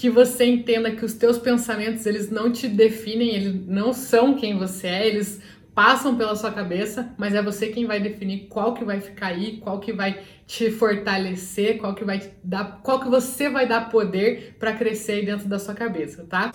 que você entenda que os teus pensamentos, eles não te definem, eles não são quem você é, eles passam pela sua cabeça, mas é você quem vai definir qual que vai ficar aí, qual que vai te fortalecer, qual que vai dar, qual que você vai dar poder para crescer aí dentro da sua cabeça, tá?